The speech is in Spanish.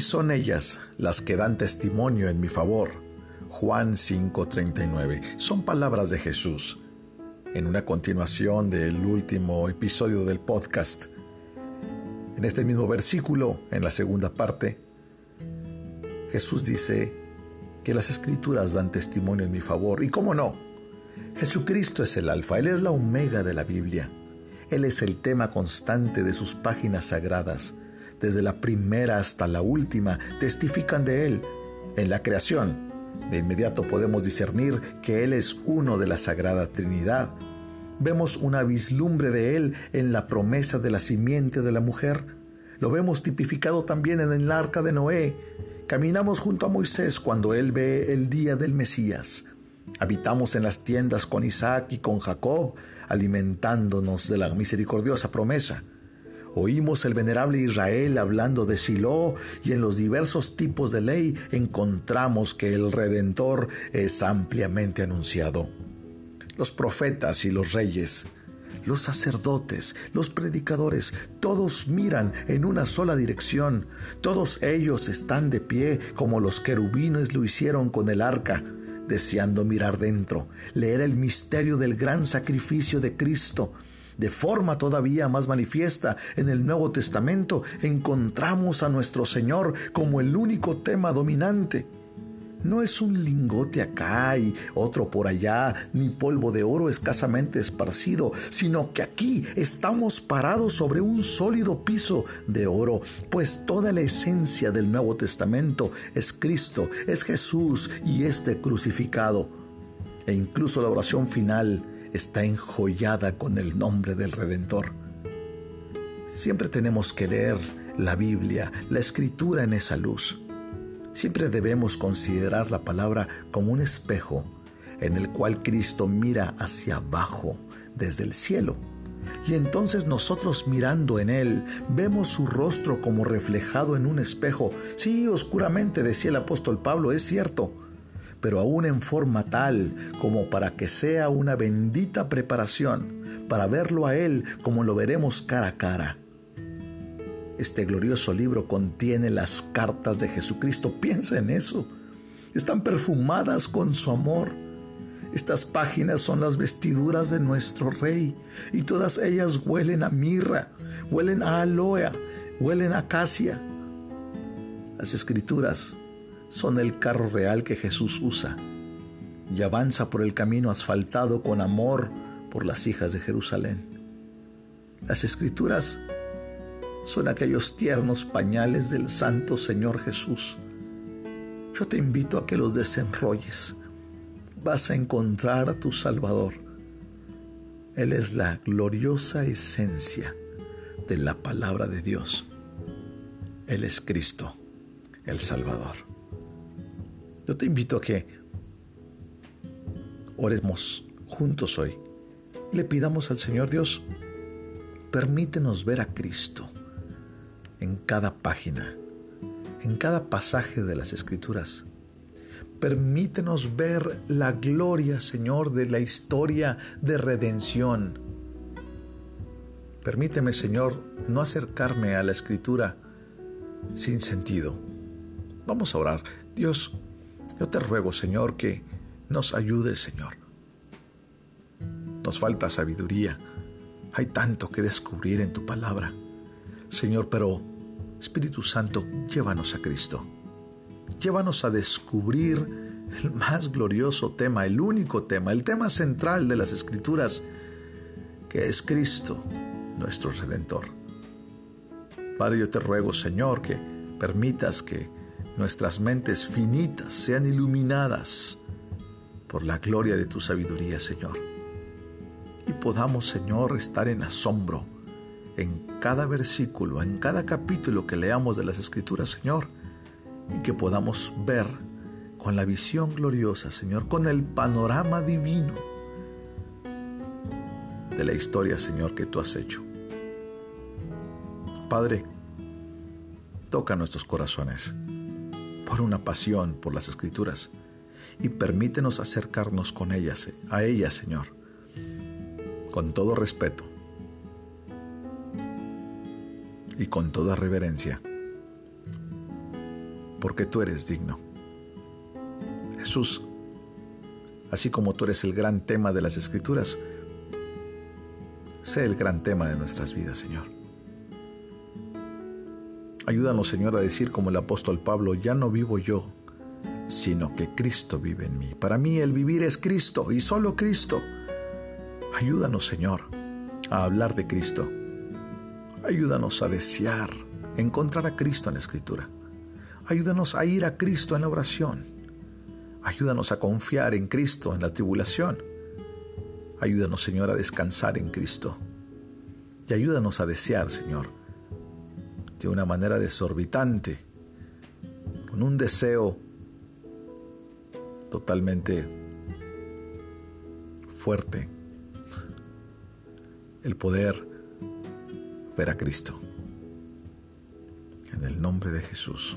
y son ellas las que dan testimonio en mi favor. Juan 5:39. Son palabras de Jesús. En una continuación del último episodio del podcast, en este mismo versículo, en la segunda parte, Jesús dice que las escrituras dan testimonio en mi favor. Y cómo no, Jesucristo es el alfa, Él es la omega de la Biblia. Él es el tema constante de sus páginas sagradas. Desde la primera hasta la última testifican de Él. En la creación, de inmediato podemos discernir que Él es uno de la Sagrada Trinidad. Vemos una vislumbre de Él en la promesa de la simiente de la mujer. Lo vemos tipificado también en el arca de Noé. Caminamos junto a Moisés cuando Él ve el día del Mesías. Habitamos en las tiendas con Isaac y con Jacob, alimentándonos de la misericordiosa promesa. Oímos el venerable Israel hablando de Silo y en los diversos tipos de ley encontramos que el Redentor es ampliamente anunciado. Los profetas y los reyes, los sacerdotes, los predicadores, todos miran en una sola dirección, todos ellos están de pie como los querubines lo hicieron con el arca deseando mirar dentro, leer el misterio del gran sacrificio de Cristo. De forma todavía más manifiesta en el Nuevo Testamento encontramos a nuestro Señor como el único tema dominante no es un lingote acá y otro por allá, ni polvo de oro escasamente esparcido, sino que aquí estamos parados sobre un sólido piso de oro, pues toda la esencia del Nuevo Testamento es Cristo, es Jesús y este crucificado. E incluso la oración final está enjollada con el nombre del Redentor. Siempre tenemos que leer la Biblia, la Escritura en esa luz. Siempre debemos considerar la palabra como un espejo en el cual Cristo mira hacia abajo desde el cielo. Y entonces nosotros mirando en Él vemos su rostro como reflejado en un espejo. Sí, oscuramente, decía el apóstol Pablo, es cierto, pero aún en forma tal como para que sea una bendita preparación para verlo a Él como lo veremos cara a cara. Este glorioso libro contiene las cartas de Jesucristo. Piensa en eso. Están perfumadas con su amor. Estas páginas son las vestiduras de nuestro Rey y todas ellas huelen a mirra, huelen a aloe, huelen a acacia. Las escrituras son el carro real que Jesús usa y avanza por el camino asfaltado con amor por las hijas de Jerusalén. Las escrituras son aquellos tiernos pañales del Santo Señor Jesús. Yo te invito a que los desenrolles. Vas a encontrar a tu Salvador. Él es la gloriosa esencia de la palabra de Dios. Él es Cristo, el Salvador. Yo te invito a que oremos juntos hoy. Le pidamos al Señor Dios, permítenos ver a Cristo en cada página, en cada pasaje de las Escrituras. Permítenos ver la gloria, Señor, de la historia de redención. Permíteme, Señor, no acercarme a la Escritura sin sentido. Vamos a orar. Dios, yo te ruego, Señor, que nos ayudes, Señor. Nos falta sabiduría. Hay tanto que descubrir en tu palabra. Señor, pero Espíritu Santo, llévanos a Cristo. Llévanos a descubrir el más glorioso tema, el único tema, el tema central de las Escrituras, que es Cristo, nuestro Redentor. Padre, yo te ruego, Señor, que permitas que nuestras mentes finitas sean iluminadas por la gloria de tu sabiduría, Señor. Y podamos, Señor, estar en asombro en cada versículo, en cada capítulo que leamos de las Escrituras, Señor, y que podamos ver con la visión gloriosa, Señor, con el panorama divino de la historia, Señor, que tú has hecho. Padre, toca nuestros corazones por una pasión por las Escrituras y permítenos acercarnos con ellas, a ellas, Señor, con todo respeto, y con toda reverencia. porque tú eres digno. Jesús, así como tú eres el gran tema de las Escrituras, sé el gran tema de nuestras vidas, Señor. Ayúdanos, Señor, a decir como el apóstol Pablo, ya no vivo yo, sino que Cristo vive en mí. Para mí el vivir es Cristo y solo Cristo. Ayúdanos, Señor, a hablar de Cristo. Ayúdanos a desear encontrar a Cristo en la Escritura. Ayúdanos a ir a Cristo en la oración. Ayúdanos a confiar en Cristo en la tribulación. Ayúdanos, Señor, a descansar en Cristo. Y ayúdanos a desear, Señor, de una manera desorbitante, con un deseo totalmente fuerte, el poder ver a Cristo. En el nombre de Jesús.